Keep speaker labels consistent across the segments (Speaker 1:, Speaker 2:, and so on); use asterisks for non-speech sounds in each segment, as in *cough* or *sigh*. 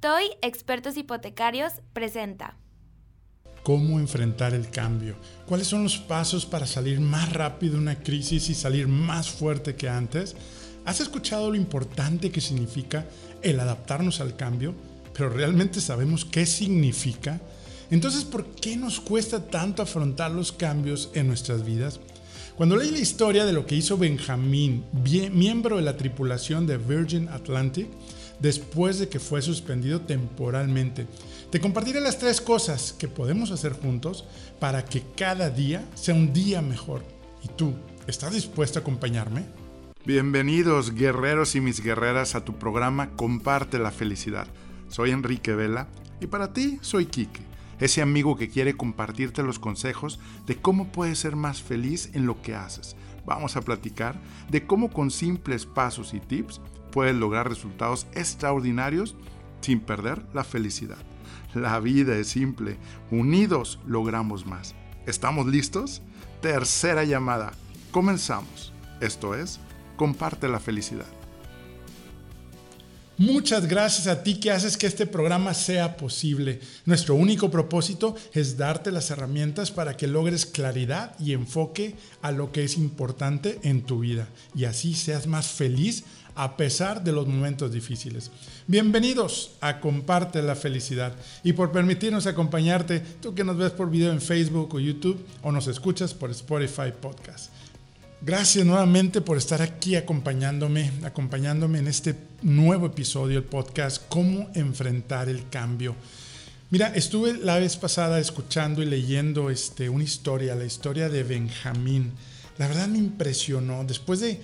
Speaker 1: TOY Expertos Hipotecarios presenta.
Speaker 2: ¿Cómo enfrentar el cambio? ¿Cuáles son los pasos para salir más rápido de una crisis y salir más fuerte que antes? ¿Has escuchado lo importante que significa el adaptarnos al cambio? Pero realmente sabemos qué significa. Entonces, ¿por qué nos cuesta tanto afrontar los cambios en nuestras vidas? Cuando leí la historia de lo que hizo Benjamín, miembro de la tripulación de Virgin Atlantic, después de que fue suspendido temporalmente. Te compartiré las tres cosas que podemos hacer juntos para que cada día sea un día mejor. ¿Y tú, estás dispuesto a acompañarme?
Speaker 3: Bienvenidos guerreros y mis guerreras a tu programa Comparte la felicidad. Soy Enrique Vela y para ti soy Quique, ese amigo que quiere compartirte los consejos de cómo puedes ser más feliz en lo que haces. Vamos a platicar de cómo con simples pasos y tips puedes lograr resultados extraordinarios sin perder la felicidad. La vida es simple, unidos logramos más. ¿Estamos listos? Tercera llamada. Comenzamos. Esto es, comparte la felicidad.
Speaker 2: Muchas gracias a ti que haces que este programa sea posible. Nuestro único propósito es darte las herramientas para que logres claridad y enfoque a lo que es importante en tu vida y así seas más feliz a pesar de los momentos difíciles. Bienvenidos a Comparte la Felicidad y por permitirnos acompañarte, tú que nos ves por video en Facebook o YouTube o nos escuchas por Spotify Podcast. Gracias nuevamente por estar aquí acompañándome, acompañándome en este nuevo episodio del podcast Cómo enfrentar el cambio. Mira, estuve la vez pasada escuchando y leyendo este, una historia, la historia de Benjamín la verdad me impresionó. Después de,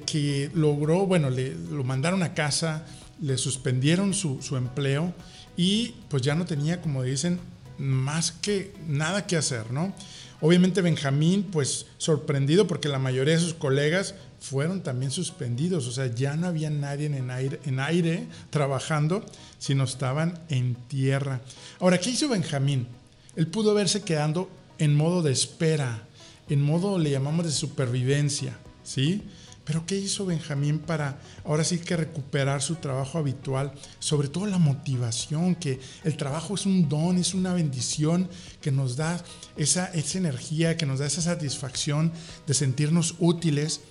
Speaker 2: que logró, bueno, le, lo mandaron a casa, le suspendieron su, empleo y pues ya no tenía, como dicen, más que nada que hacer, ¿no? Obviamente Benjamín, pues sorprendido porque la mayoría de sus colegas fueron también suspendidos, o sea, ya no había nadie en aire, en aire trabajando, sino estaban en tierra. Ahora, ¿qué hizo Benjamín? Él pudo verse quedando en modo de espera, en modo, le llamamos de supervivencia, ¿sí? Pero ¿qué hizo Benjamín para ahora sí que recuperar su trabajo habitual? Sobre todo la motivación, que el trabajo es un don, es una bendición que nos da esa, esa energía, que nos da esa satisfacción de sentirnos útiles.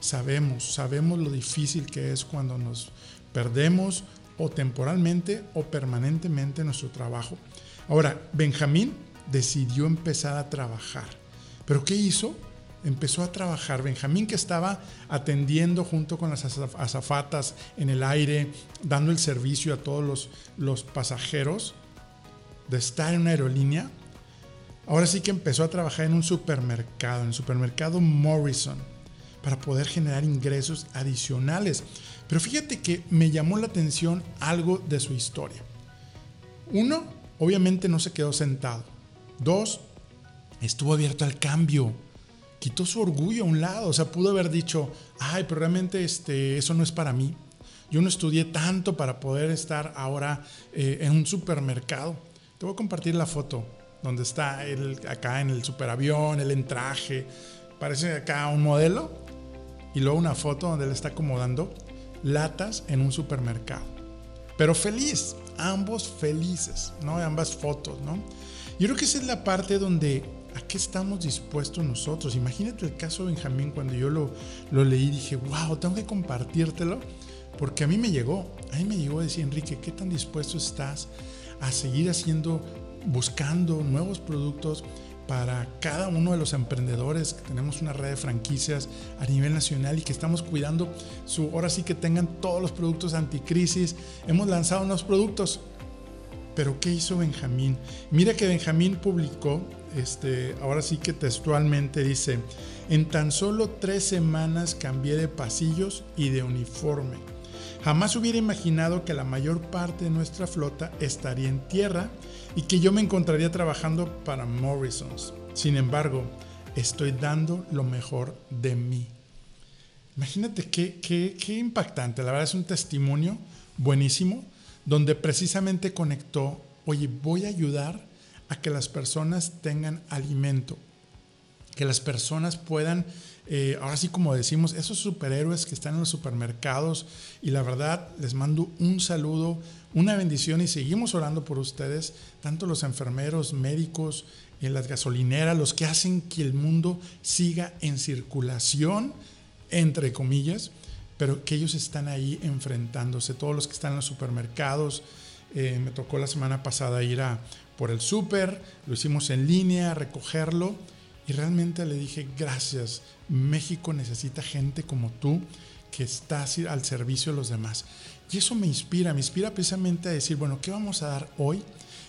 Speaker 2: Sabemos, sabemos lo difícil que es cuando nos perdemos o temporalmente o permanentemente nuestro trabajo. Ahora, Benjamín decidió empezar a trabajar. Pero ¿qué hizo? Empezó a trabajar. Benjamín que estaba atendiendo junto con las azafatas en el aire, dando el servicio a todos los, los pasajeros de estar en una aerolínea, ahora sí que empezó a trabajar en un supermercado, en el supermercado Morrison, para poder generar ingresos adicionales. Pero fíjate que me llamó la atención algo de su historia. Uno, obviamente no se quedó sentado. Dos, estuvo abierto al cambio. Quitó su orgullo a un lado, o sea, pudo haber dicho, ay, pero realmente este, eso no es para mí. Yo no estudié tanto para poder estar ahora eh, en un supermercado. Te voy a compartir la foto donde está él acá en el superavión, él en traje. Parece acá un modelo. Y luego una foto donde él está acomodando latas en un supermercado. Pero feliz, ambos felices, ¿no? Ambas fotos, ¿no? Yo creo que esa es la parte donde ¿A qué estamos dispuestos nosotros? Imagínate el caso de Benjamín cuando yo lo, lo leí, dije, wow, tengo que compartírtelo, porque a mí me llegó, a mí me llegó a decir, Enrique, ¿qué tan dispuesto estás a seguir haciendo, buscando nuevos productos para cada uno de los emprendedores que tenemos una red de franquicias a nivel nacional y que estamos cuidando su, ahora sí que tengan todos los productos anticrisis. Hemos lanzado unos productos, pero ¿qué hizo Benjamín? Mira que Benjamín publicó este, ahora sí que textualmente dice, en tan solo tres semanas cambié de pasillos y de uniforme. Jamás hubiera imaginado que la mayor parte de nuestra flota estaría en tierra y que yo me encontraría trabajando para Morrisons. Sin embargo, estoy dando lo mejor de mí. Imagínate qué, qué, qué impactante. La verdad es un testimonio buenísimo donde precisamente conectó, oye, voy a ayudar a que las personas tengan alimento, que las personas puedan eh, ahora sí como decimos, esos superhéroes que están en los supermercados y la verdad les mando un saludo, una bendición y seguimos orando por ustedes, tanto los enfermeros, médicos, en las gasolineras, los que hacen que el mundo siga en circulación, entre comillas, pero que ellos están ahí enfrentándose, todos los que están en los supermercados. Eh, me tocó la semana pasada ir a por el súper, lo hicimos en línea, recogerlo y realmente le dije, gracias, México necesita gente como tú que está al servicio de los demás. Y eso me inspira, me inspira precisamente a decir, bueno, ¿qué vamos a dar hoy?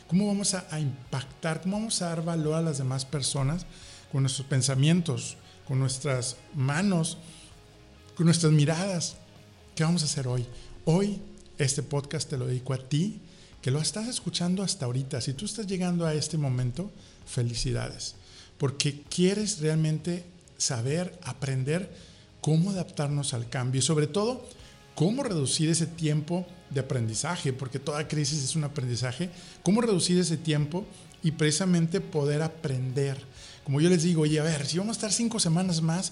Speaker 2: ¿Cómo vamos a, impactar? ¿Cómo vamos a dar valor a las demás personas con nuestros pensamientos, con nuestras manos, con nuestras miradas? ¿Qué vamos a hacer hoy? Hoy este podcast te lo dedico a ti, que lo estás escuchando hasta ahorita. Si tú estás llegando a este momento, felicidades porque quieres realmente saber, aprender cómo adaptarnos al cambio y sobre todo cómo reducir ese tiempo de aprendizaje, porque toda crisis es un aprendizaje, cómo reducir ese tiempo y precisamente poder aprender. Como yo les digo, oye, a ver, si vamos a estar cinco semanas más,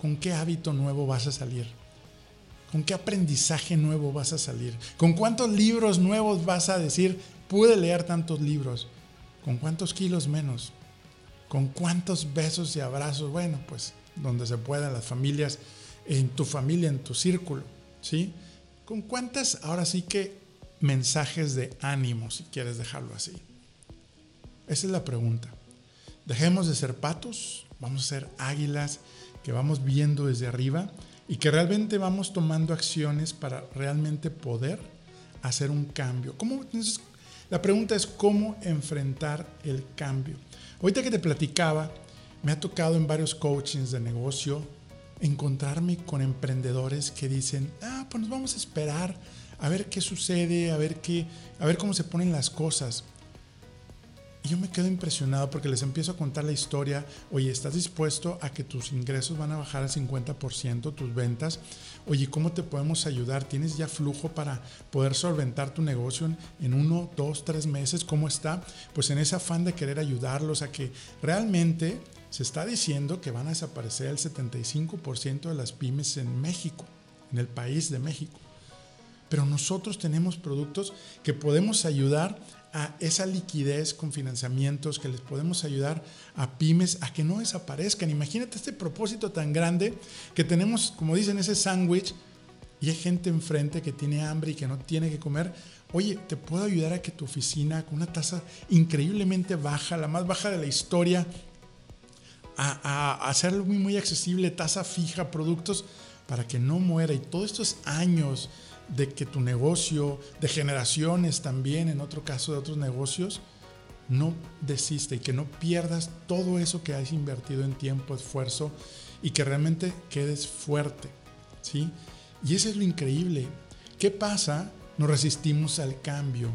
Speaker 2: ¿con qué hábito nuevo vas a salir? ¿Con qué aprendizaje nuevo vas a salir? ¿Con cuántos libros nuevos vas a decir, pude leer tantos libros? ¿Con cuántos kilos menos? ¿Con cuántos besos y abrazos? Bueno, pues donde se puedan las familias, en tu familia, en tu círculo, ¿sí? ¿Con cuántas, ahora sí que, mensajes de ánimo, si quieres dejarlo así? Esa es la pregunta. Dejemos de ser patos, vamos a ser águilas que vamos viendo desde arriba y que realmente vamos tomando acciones para realmente poder hacer un cambio. ¿Cómo, la pregunta es cómo enfrentar el cambio. Ahorita que te platicaba, me ha tocado en varios coachings de negocio encontrarme con emprendedores que dicen, ah, pues nos vamos a esperar a ver qué sucede, a ver qué, a ver cómo se ponen las cosas. Y yo me quedo impresionado porque les empiezo a contar la historia. Oye, ¿estás dispuesto a que tus ingresos van a bajar al 50%, tus ventas? Oye, ¿cómo te podemos ayudar? ¿Tienes ya flujo para poder solventar tu negocio en uno, dos, tres meses? ¿Cómo está? Pues en ese afán de querer ayudarlos a que realmente se está diciendo que van a desaparecer el 75% de las pymes en México, en el país de México. Pero nosotros tenemos productos que podemos ayudar a esa liquidez con financiamientos que les podemos ayudar a pymes a que no desaparezcan. Imagínate este propósito tan grande que tenemos, como dicen, ese sándwich y hay gente enfrente que tiene hambre y que no tiene que comer. Oye, te puedo ayudar a que tu oficina con una tasa increíblemente baja, la más baja de la historia, a, a hacerlo muy, muy accesible, tasa fija, productos para que no muera. Y todos estos años de que tu negocio, de generaciones también, en otro caso de otros negocios, no desiste y que no pierdas todo eso que has invertido en tiempo, esfuerzo y que realmente quedes fuerte, ¿sí? Y eso es lo increíble. ¿Qué pasa? Nos resistimos al cambio.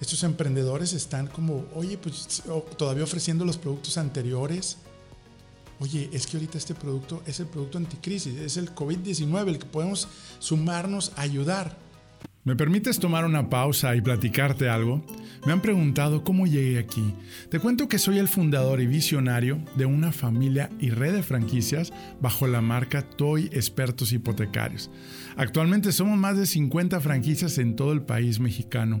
Speaker 2: Estos emprendedores están como, oye, pues todavía ofreciendo los productos anteriores, oye, es que ahorita este producto es el producto anticrisis, es el COVID-19, el que podemos sumarnos a ayudar.
Speaker 3: ¿Me permites tomar una pausa y platicarte algo? Me han preguntado cómo llegué aquí. Te cuento que soy el fundador y visionario de una familia y red de franquicias bajo la marca Toy Expertos Hipotecarios. Actualmente somos más de 50 franquicias en todo el país mexicano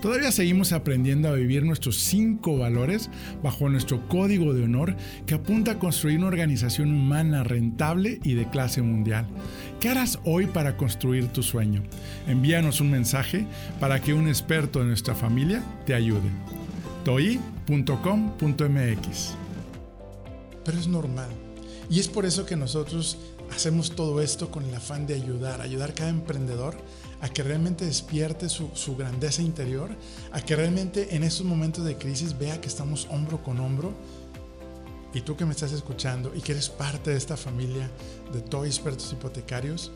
Speaker 3: Todavía seguimos aprendiendo a vivir nuestros cinco valores bajo nuestro código de honor que apunta a construir una organización humana rentable y de clase mundial. ¿Qué harás hoy para construir tu sueño? Envíanos un mensaje para que un experto de nuestra familia te ayude. toi.com.mx
Speaker 2: Pero es normal. Y es por eso que nosotros hacemos todo esto con el afán de ayudar, ayudar a cada emprendedor a que realmente despierte su, grandeza interior, a que realmente en esos momentos de crisis vea que estamos hombro con hombro. Y tú que me estás escuchando y que eres parte de esta familia de todos expertos hipotecarios,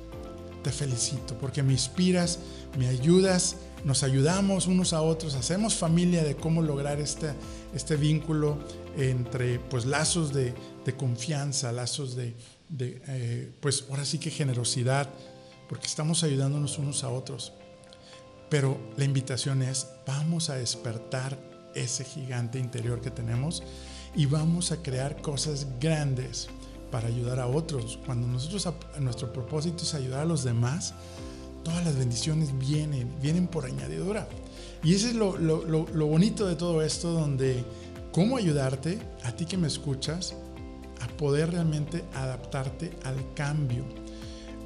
Speaker 2: te felicito porque me inspiras, me ayudas, nos ayudamos unos a otros, hacemos familia de cómo lograr este, este vínculo entre pues lazos de, confianza, lazos de, eh, pues ahora sí que generosidad, porque estamos ayudándonos unos a otros. Pero la invitación es, vamos a despertar ese gigante interior que tenemos y vamos a crear cosas grandes para ayudar a otros. Cuando nosotros nuestro propósito es ayudar a los demás, todas las bendiciones vienen, vienen por añadidura. Y ese es lo, lo bonito de todo esto, donde cómo ayudarte, a ti que me escuchas, a poder realmente adaptarte al cambio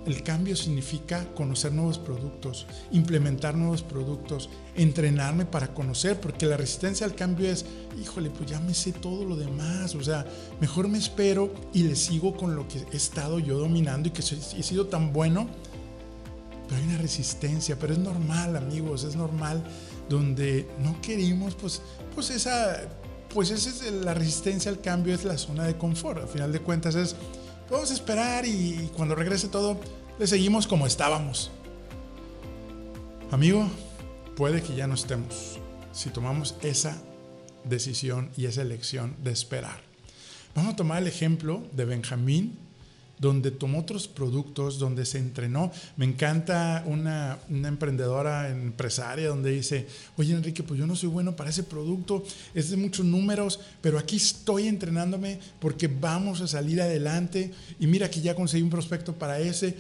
Speaker 2: el cambio significa conocer nuevos productos, implementar nuevos productos, entrenarme para conocer, porque la resistencia al cambio es, híjole, pues ya me sé todo lo demás, o sea, mejor me espero y le sigo con lo que he estado yo dominando y que he sido tan bueno. Pero hay una resistencia, pero es normal, amigos, es normal, donde no queremos, pues, pues esa, pues esa es la resistencia al cambio, es la zona de confort. Al final de cuentas es Vamos a esperar y cuando regrese todo, le seguimos como estábamos. Amigo, puede que ya no estemos si tomamos esa decisión y esa elección de esperar. Vamos a tomar el ejemplo de Benjamín donde tomó otros productos, donde se entrenó. Me encanta una, emprendedora empresaria donde dice, oye Enrique, pues yo no soy bueno para ese producto, es de muchos números, pero aquí estoy entrenándome porque vamos a salir adelante y mira que ya conseguí un prospecto para ese.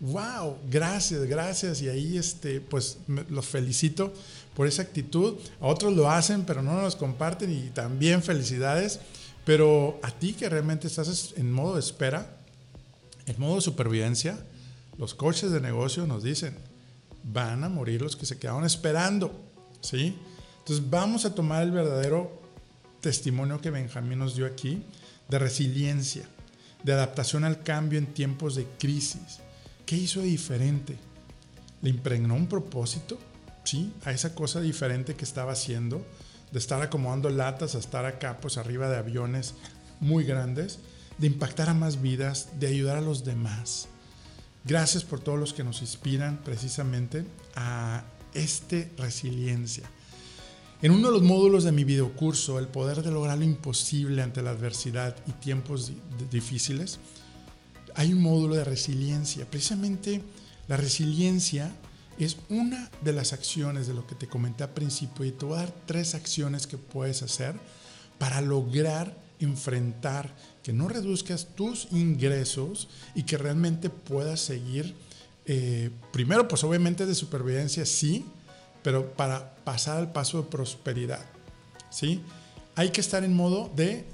Speaker 2: Wow, gracias, gracias. Y ahí este, pues los felicito por esa actitud. A otros lo hacen, pero no nos comparten y también felicidades. Pero a ti que realmente estás en modo de espera, en modo de supervivencia, los coches de negocio nos dicen, van a morir los que se quedaron esperando, ¿sí? Entonces vamos a tomar el verdadero testimonio que Benjamín nos dio aquí de resiliencia, de adaptación al cambio en tiempos de crisis. ¿Qué hizo de diferente? ¿Le impregnó un propósito? ¿Sí? A esa cosa diferente que estaba haciendo, de estar acomodando latas a estar acá, pues arriba de aviones muy grandes de impactar a más vidas, de ayudar a los demás. Gracias por todos los que nos inspiran precisamente a esta resiliencia. En uno de los módulos de mi videocurso, El poder de lograr lo imposible ante la adversidad y tiempos difíciles, hay un módulo de resiliencia. Precisamente la resiliencia es una de las acciones de lo que te comenté al principio y te voy a dar tres acciones que puedes hacer para lograr enfrentar que no reduzcas tus ingresos y que realmente puedas seguir, eh, primero pues obviamente de supervivencia sí, pero para pasar al paso de prosperidad, ¿sí? Hay que estar en modo de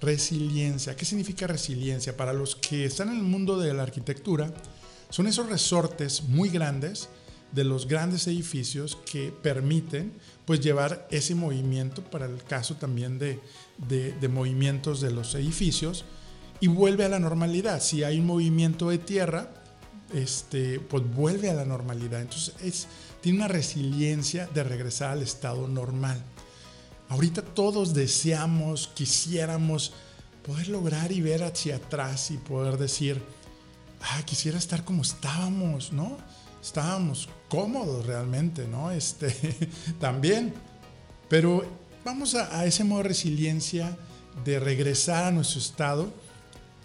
Speaker 2: resiliencia. ¿Qué significa resiliencia? Para los que están en el mundo de la arquitectura, son esos resortes muy grandes de los grandes edificios que permiten pues llevar ese movimiento para el caso también de, de, movimientos de los edificios y vuelve a la normalidad. Si hay un movimiento de tierra, este, pues vuelve a la normalidad. Entonces es, tiene una resiliencia de regresar al estado normal. Ahorita todos deseamos, quisiéramos poder lograr y ver hacia atrás y poder decir, ah, quisiera estar como estábamos, ¿no? Estábamos cómodos realmente, ¿no? *laughs* Este, también. Pero vamos a, ese modo de resiliencia de regresar a nuestro estado.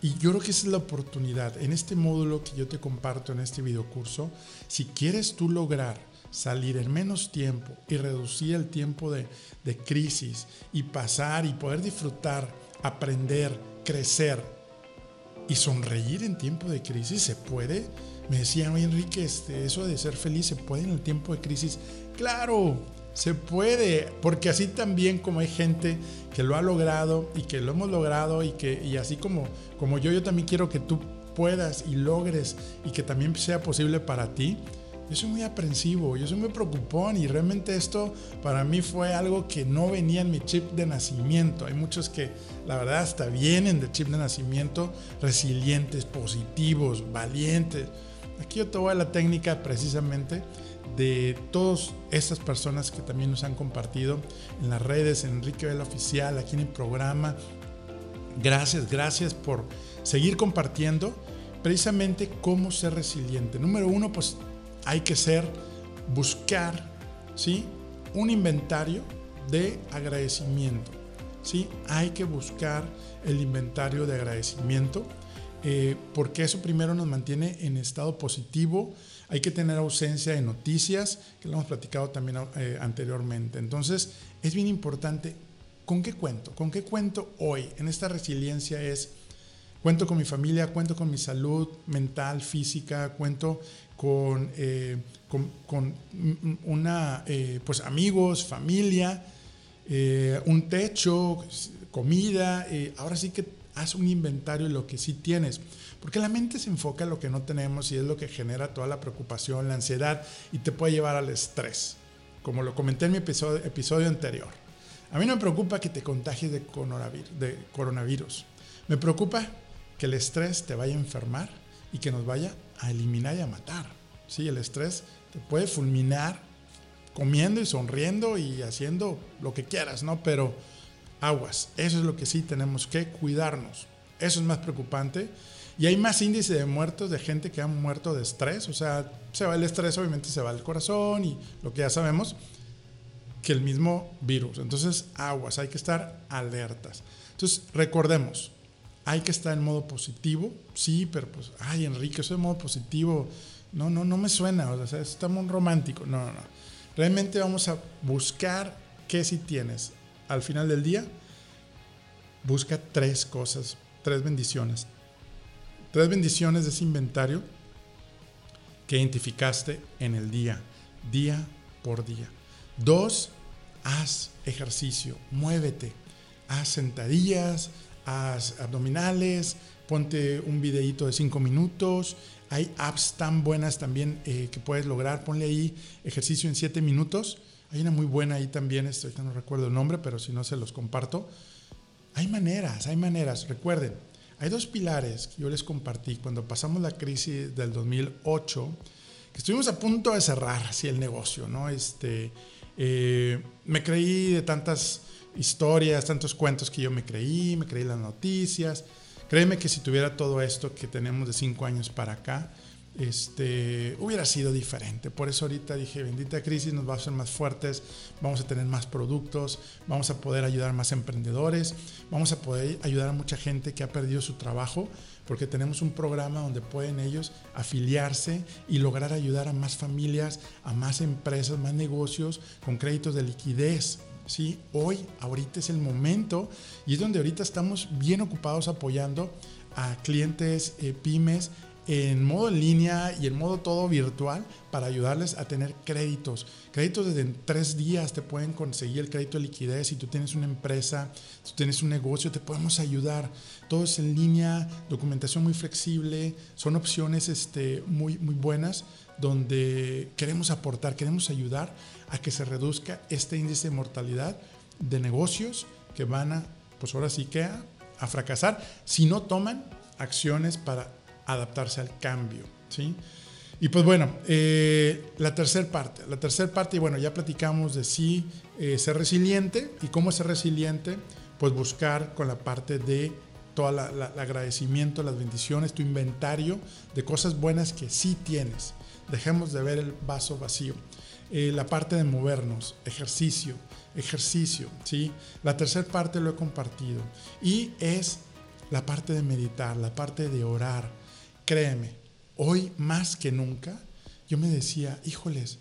Speaker 2: Y yo creo que esa es la oportunidad. En este módulo que yo te comparto en este videocurso, si quieres tú lograr salir en menos tiempo y reducir el tiempo de, de crisis y pasar y poder disfrutar, aprender, crecer y sonreír en tiempo de crisis, ¿se puede? Me decían, oye Enrique, este, eso de ser feliz se puede en el tiempo de crisis. Claro, se puede, porque así también como hay gente que lo ha logrado y que lo hemos logrado y que y así como, como yo, yo también quiero que tú puedas y logres y que también sea posible para ti. Yo soy muy aprensivo, yo soy muy preocupón y realmente esto para mí fue algo que no venía en mi chip de nacimiento. Hay muchos que la verdad hasta vienen de chip de nacimiento resilientes, positivos, valientes. Aquí yo te voy a la técnica precisamente de todas estas personas que también nos han compartido en las redes, en Enrique Vela Oficial, aquí en el programa. Gracias, gracias por seguir compartiendo precisamente cómo ser resiliente. Número uno, pues hay que ser, buscar, ¿sí? Un inventario de agradecimiento. ¿sí? Hay que buscar el inventario de agradecimiento, eh, porque eso primero nos mantiene en estado positivo. Hay que tener ausencia de noticias, que lo hemos platicado también eh, anteriormente. Entonces, es bien importante, ¿con qué cuento? ¿Con qué cuento hoy? En esta resiliencia es, cuento con mi familia, cuento con mi salud mental, física, cuento con, eh, con, una, pues amigos, familia, un techo, comida. ahora sí que haz un inventario de lo que sí tienes. Porque la mente se enfoca en lo que no tenemos y es lo que genera toda la preocupación, la ansiedad y te puede llevar al estrés. Como lo comenté en mi episodio, episodio anterior. A mí no me preocupa que te contagies de coronavirus, de coronavirus. Me preocupa que el estrés te vaya a enfermar y que nos vaya a eliminar y a matar. Sí, el estrés te puede fulminar comiendo y sonriendo y haciendo lo que quieras, ¿no? Pero aguas. Eso es lo que sí tenemos que cuidarnos. Eso es más preocupante. Y hay más índice de muertos de gente que ha muerto de estrés. O sea, se va el estrés, obviamente se va el corazón y lo que ya sabemos, que el mismo virus. Entonces, aguas, hay que estar alertas. Entonces, recordemos, hay que estar en modo positivo. Sí, pero pues, ay, Enrique, eso de modo positivo, no, no, no me suena. O sea, está muy romántico. No, no, no. Realmente vamos a buscar qué si tienes al final del día, busca tres cosas, tres bendiciones. Tres bendiciones de ese inventario que identificaste en el día, día por día. Dos, haz ejercicio, muévete, haz sentadillas, haz abdominales, ponte un videíto de cinco minutos. Hay apps tan buenas también eh, que puedes lograr. Ponle ahí ejercicio en siete minutos hay una muy buena ahí también, este, ahorita no recuerdo el nombre, pero si no se los comparto. Hay maneras, hay maneras. Recuerden, hay dos pilares que yo les compartí cuando pasamos la crisis del 2008, que estuvimos a punto de cerrar así el negocio, ¿no? Este, eh, me creí de tantas historias, tantos cuentos que yo me creí, me creí las noticias. Créeme que si tuviera todo esto que tenemos de cinco años para acá, este, hubiera sido diferente. Por eso ahorita dije, bendita crisis nos va a hacer más fuertes, vamos a tener más productos, vamos a poder ayudar más emprendedores, vamos a poder ayudar a mucha gente que ha perdido su trabajo, porque tenemos un programa donde pueden ellos afiliarse y lograr ayudar a más familias, a más empresas, más negocios con créditos de liquidez. ¿Sí? Hoy, ahorita es el momento y es donde ahorita estamos bien ocupados apoyando a clientes, eh, pymes, en modo en línea y en modo todo virtual para ayudarles a tener créditos. Créditos desde tres días te pueden conseguir el crédito de liquidez. Si tú tienes una empresa, si tú tienes un negocio, te podemos ayudar. Todo es en línea, documentación muy flexible, son opciones este, muy, muy buenas donde queremos aportar, queremos ayudar a que se reduzca este índice de mortalidad de negocios que van a, pues ahora sí que a fracasar si no toman acciones para adaptarse al cambio, ¿sí? Y pues bueno, eh, la tercera parte, la tercera parte, y bueno, ya platicamos de sí eh, ser resiliente y cómo ser resiliente, pues buscar con la parte de todo el agradecimiento, las bendiciones, tu inventario de cosas buenas que sí tienes. Dejemos de ver el vaso vacío. Eh, la parte de movernos, ejercicio, ejercicio, ¿sí? La tercera parte lo he compartido y es la parte de meditar, la parte de orar, créeme, hoy más que nunca, yo me decía, híjoles,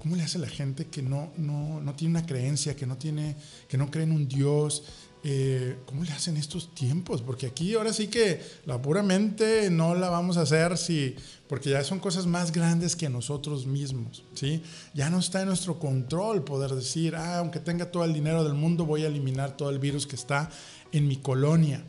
Speaker 2: ¿cómo le hace la gente que no, no, no tiene una creencia, que no, tiene, que no cree en un Dios? Eh, ¿Cómo le hacen estos tiempos? Porque aquí ahora sí que la puramente no la vamos a hacer si, porque ya son cosas más grandes que nosotros mismos, ¿sí? Ya no está en nuestro control poder decir, ah, aunque tenga todo el dinero del mundo, voy a eliminar todo el virus que está en mi colonia.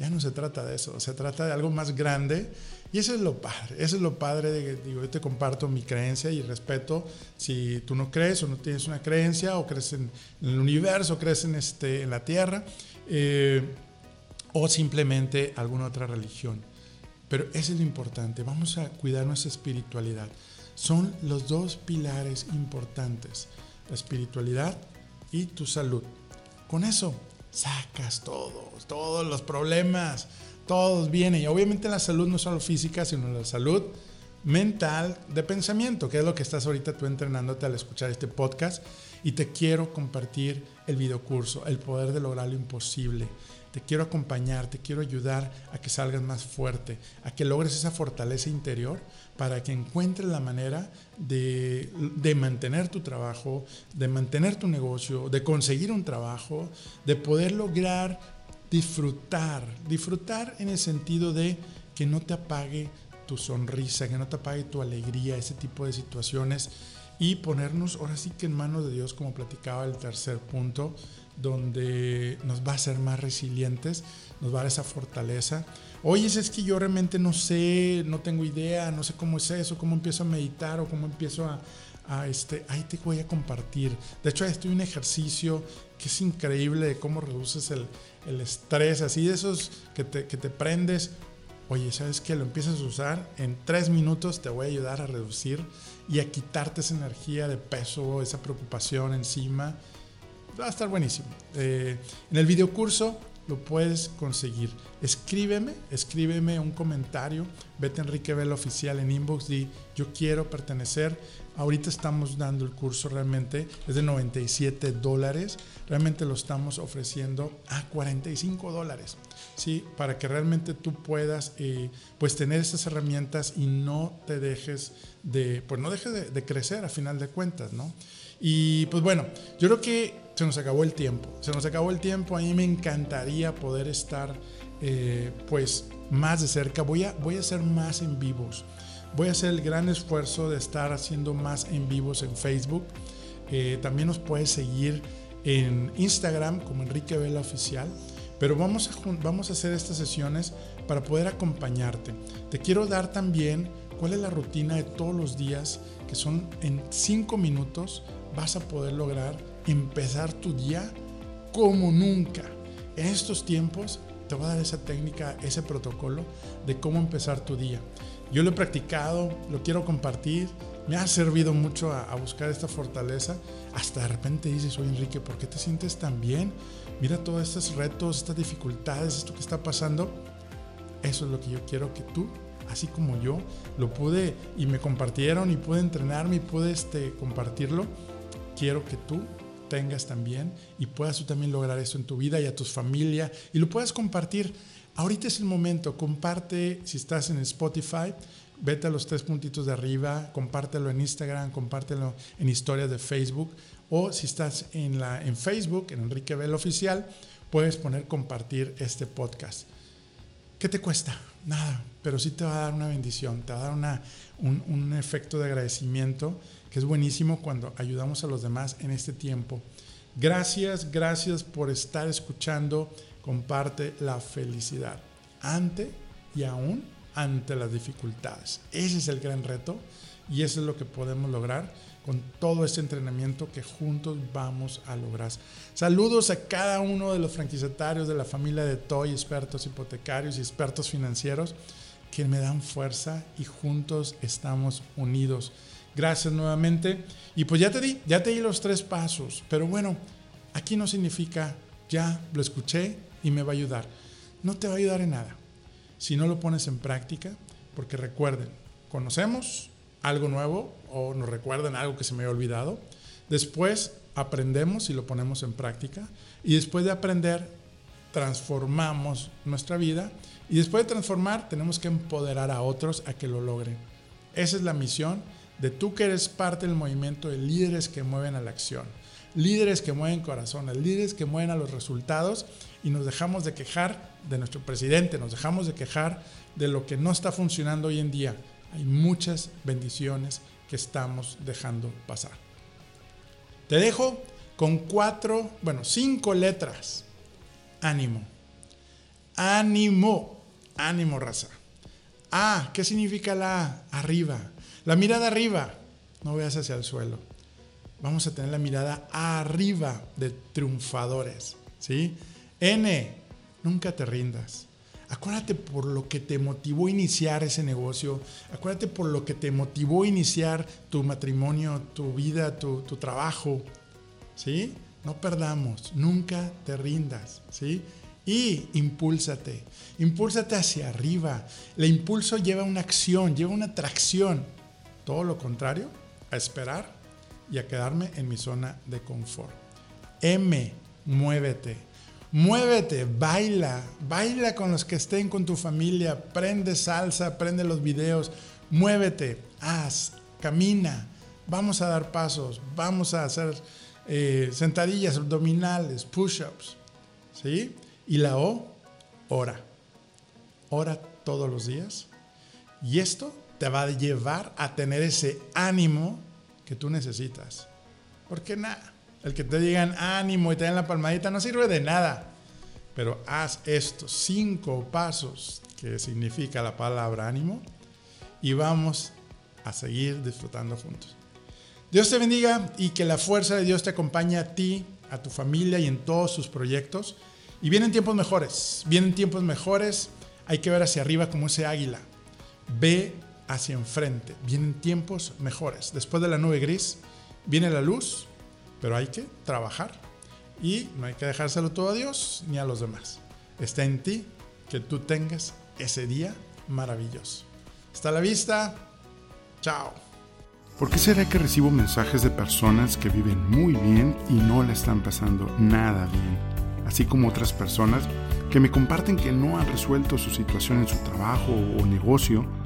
Speaker 2: Ya no se trata de eso, se trata de algo más grande y eso es lo padre, eso es lo padre de que digo, yo te comparto mi creencia y respeto si tú no crees o no tienes una creencia o crees en, el universo, crees en, este, en la tierra eh, o simplemente alguna otra religión. Pero eso es lo importante, vamos a cuidar nuestra espiritualidad. Son los dos pilares importantes, la espiritualidad y tu salud. Con eso sacas todos, todos los problemas, todos vienen. Y obviamente la salud no solo física, sino la salud mental de pensamiento, que es lo que estás ahorita tú entrenándote al escuchar este podcast. Y te quiero compartir el videocurso, El poder de lograr lo imposible. Te quiero acompañar, te quiero ayudar a que salgas más fuerte, a que logres esa fortaleza interior para que encuentres la manera de, de, mantener tu trabajo, de mantener tu negocio, de conseguir un trabajo, de poder lograr disfrutar, disfrutar en el sentido de que no te apague tu sonrisa, que no te apague tu alegría, ese tipo de situaciones y ponernos ahora sí que en manos de Dios, como platicaba el tercer punto, donde nos va a hacer más resilientes, nos va a dar esa fortaleza. Oye, es que yo realmente no sé, no tengo idea, no sé cómo es eso, cómo empiezo a meditar o cómo empiezo a, este, ahí te voy a compartir. De hecho, estoy un ejercicio que es increíble de cómo reduces el, el estrés, así de esos que te, que te prendes. Oye, ¿sabes qué? Lo empiezas a usar, en tres minutos te voy a ayudar a reducir y a quitarte esa energía de peso, esa preocupación encima va a estar buenísimo. Eh, en el videocurso lo puedes conseguir. Escríbeme, escríbeme un comentario. Vete a Enrique Vela Oficial en inbox. Di yo quiero pertenecer. Ahorita estamos dando el curso realmente, es de 97 dólares. Realmente lo estamos ofreciendo a 45 dólares. ¿sí? Para que realmente tú puedas eh, pues tener estas herramientas y no te dejes de, pues no dejes de, de crecer a final de cuentas, ¿no? Y pues bueno, yo creo que se nos acabó el tiempo. Se nos acabó el tiempo. A mí me encantaría poder estar eh, pues más de cerca. Voy a, voy a hacer más en vivos. Voy a hacer el gran esfuerzo de estar haciendo más en vivos en Facebook. Eh, también nos puedes seguir en Instagram como Enrique Vela Oficial. Pero vamos a, vamos a hacer estas sesiones para poder acompañarte. Te quiero dar también cuál es la rutina de todos los días, que son en 5 minutos vas a poder lograr empezar tu día como nunca. En estos tiempos te voy a dar esa técnica, ese protocolo de cómo empezar tu día. Yo lo he practicado, lo quiero compartir, me ha servido mucho a, buscar esta fortaleza. Hasta de repente dices, oye Enrique, ¿por qué te sientes tan bien? Mira todos estos retos, estas dificultades, esto que está pasando. Eso es lo que yo quiero que tú, así como yo, lo pude y me compartieron y pude entrenarme y pude este, compartirlo quiero que tú tengas también y puedas tú también lograr eso en tu vida y a tu familia y lo puedas compartir. Ahorita es el momento, comparte si estás en Spotify, vete a los tres puntitos de arriba, compártelo en Instagram, compártelo en historias de Facebook o si estás en, la, en Facebook, en Enrique Bell Oficial, puedes poner compartir este podcast. ¿Qué te cuesta? Nada, pero sí te va a dar una bendición, te va a dar una, un, un efecto de agradecimiento que es buenísimo cuando ayudamos a los demás en este tiempo. Gracias, gracias por estar escuchando. Comparte la felicidad ante y aún ante las dificultades. Ese es el gran reto y eso es lo que podemos lograr con todo este entrenamiento que juntos vamos a lograr. Saludos a cada uno de los franquiciatarios de la familia de TOY, expertos hipotecarios y expertos financieros que me dan fuerza y juntos estamos unidos. Gracias nuevamente. Y pues ya te di, ya te di los tres pasos. Pero bueno, aquí no significa ya lo escuché y me va a ayudar. No te va a ayudar en nada si no lo pones en práctica, porque recuerden, conocemos algo nuevo o nos recuerdan algo que se me había olvidado. Después aprendemos y lo ponemos en práctica. Y después de aprender, transformamos nuestra vida. Y después de transformar, tenemos que empoderar a otros a que lo logren. Esa es la misión de tú que eres parte del movimiento de líderes que mueven a la acción, líderes que mueven corazones, líderes que mueven a los resultados y nos dejamos de quejar de nuestro presidente, nos dejamos de quejar de lo que no está funcionando hoy en día. Hay muchas bendiciones que estamos dejando pasar. Te dejo con cuatro, bueno, cinco letras. Ánimo. Ánimo. Ánimo, raza. A, ¿qué significa la A? Arriba. La mirada arriba, no veas hacia el suelo. Vamos a tener la mirada arriba de triunfadores, ¿sí? N, nunca te rindas. Acuérdate por lo que te motivó iniciar ese negocio. Acuérdate por lo que te motivó iniciar tu matrimonio, tu vida, tu, tu trabajo. ¿Sí? No perdamos, nunca te rindas. ¿Sí? y impúlsate. Impúlsate hacia arriba. El impulso lleva una acción, lleva una tracción. Todo lo contrario, a esperar y a quedarme en mi zona de confort. M, muévete. Muévete, baila, baila con los que estén con tu familia, prende salsa, prende los videos, muévete, haz, camina, vamos a dar pasos, vamos a hacer eh, sentadillas abdominales, push-ups, ¿sí? Y la O, ora, ora todos los días y esto te va a llevar a tener ese ánimo tú necesitas. Porque nada, el que te digan ánimo y te den la palmadita no sirve de nada. Pero haz estos cinco pasos que significa la palabra ánimo y vamos a seguir disfrutando juntos. Dios te bendiga y que la fuerza de Dios te acompañe a ti, a tu familia y en todos sus proyectos. Y vienen tiempos mejores, vienen tiempos mejores. Hay que ver hacia arriba como ese águila. Ve hacia enfrente. Vienen tiempos mejores. Después de la nube gris viene la luz pero hay que trabajar y no hay que dejárselo todo a Dios ni a los demás. Está en ti que tú tengas ese día maravilloso. Hasta la vista. Chao.
Speaker 3: ¿Por qué será que recibo mensajes de personas que viven muy bien y no la están pasando nada bien? Así como otras personas que me comparten que no han resuelto su situación en su trabajo o negocio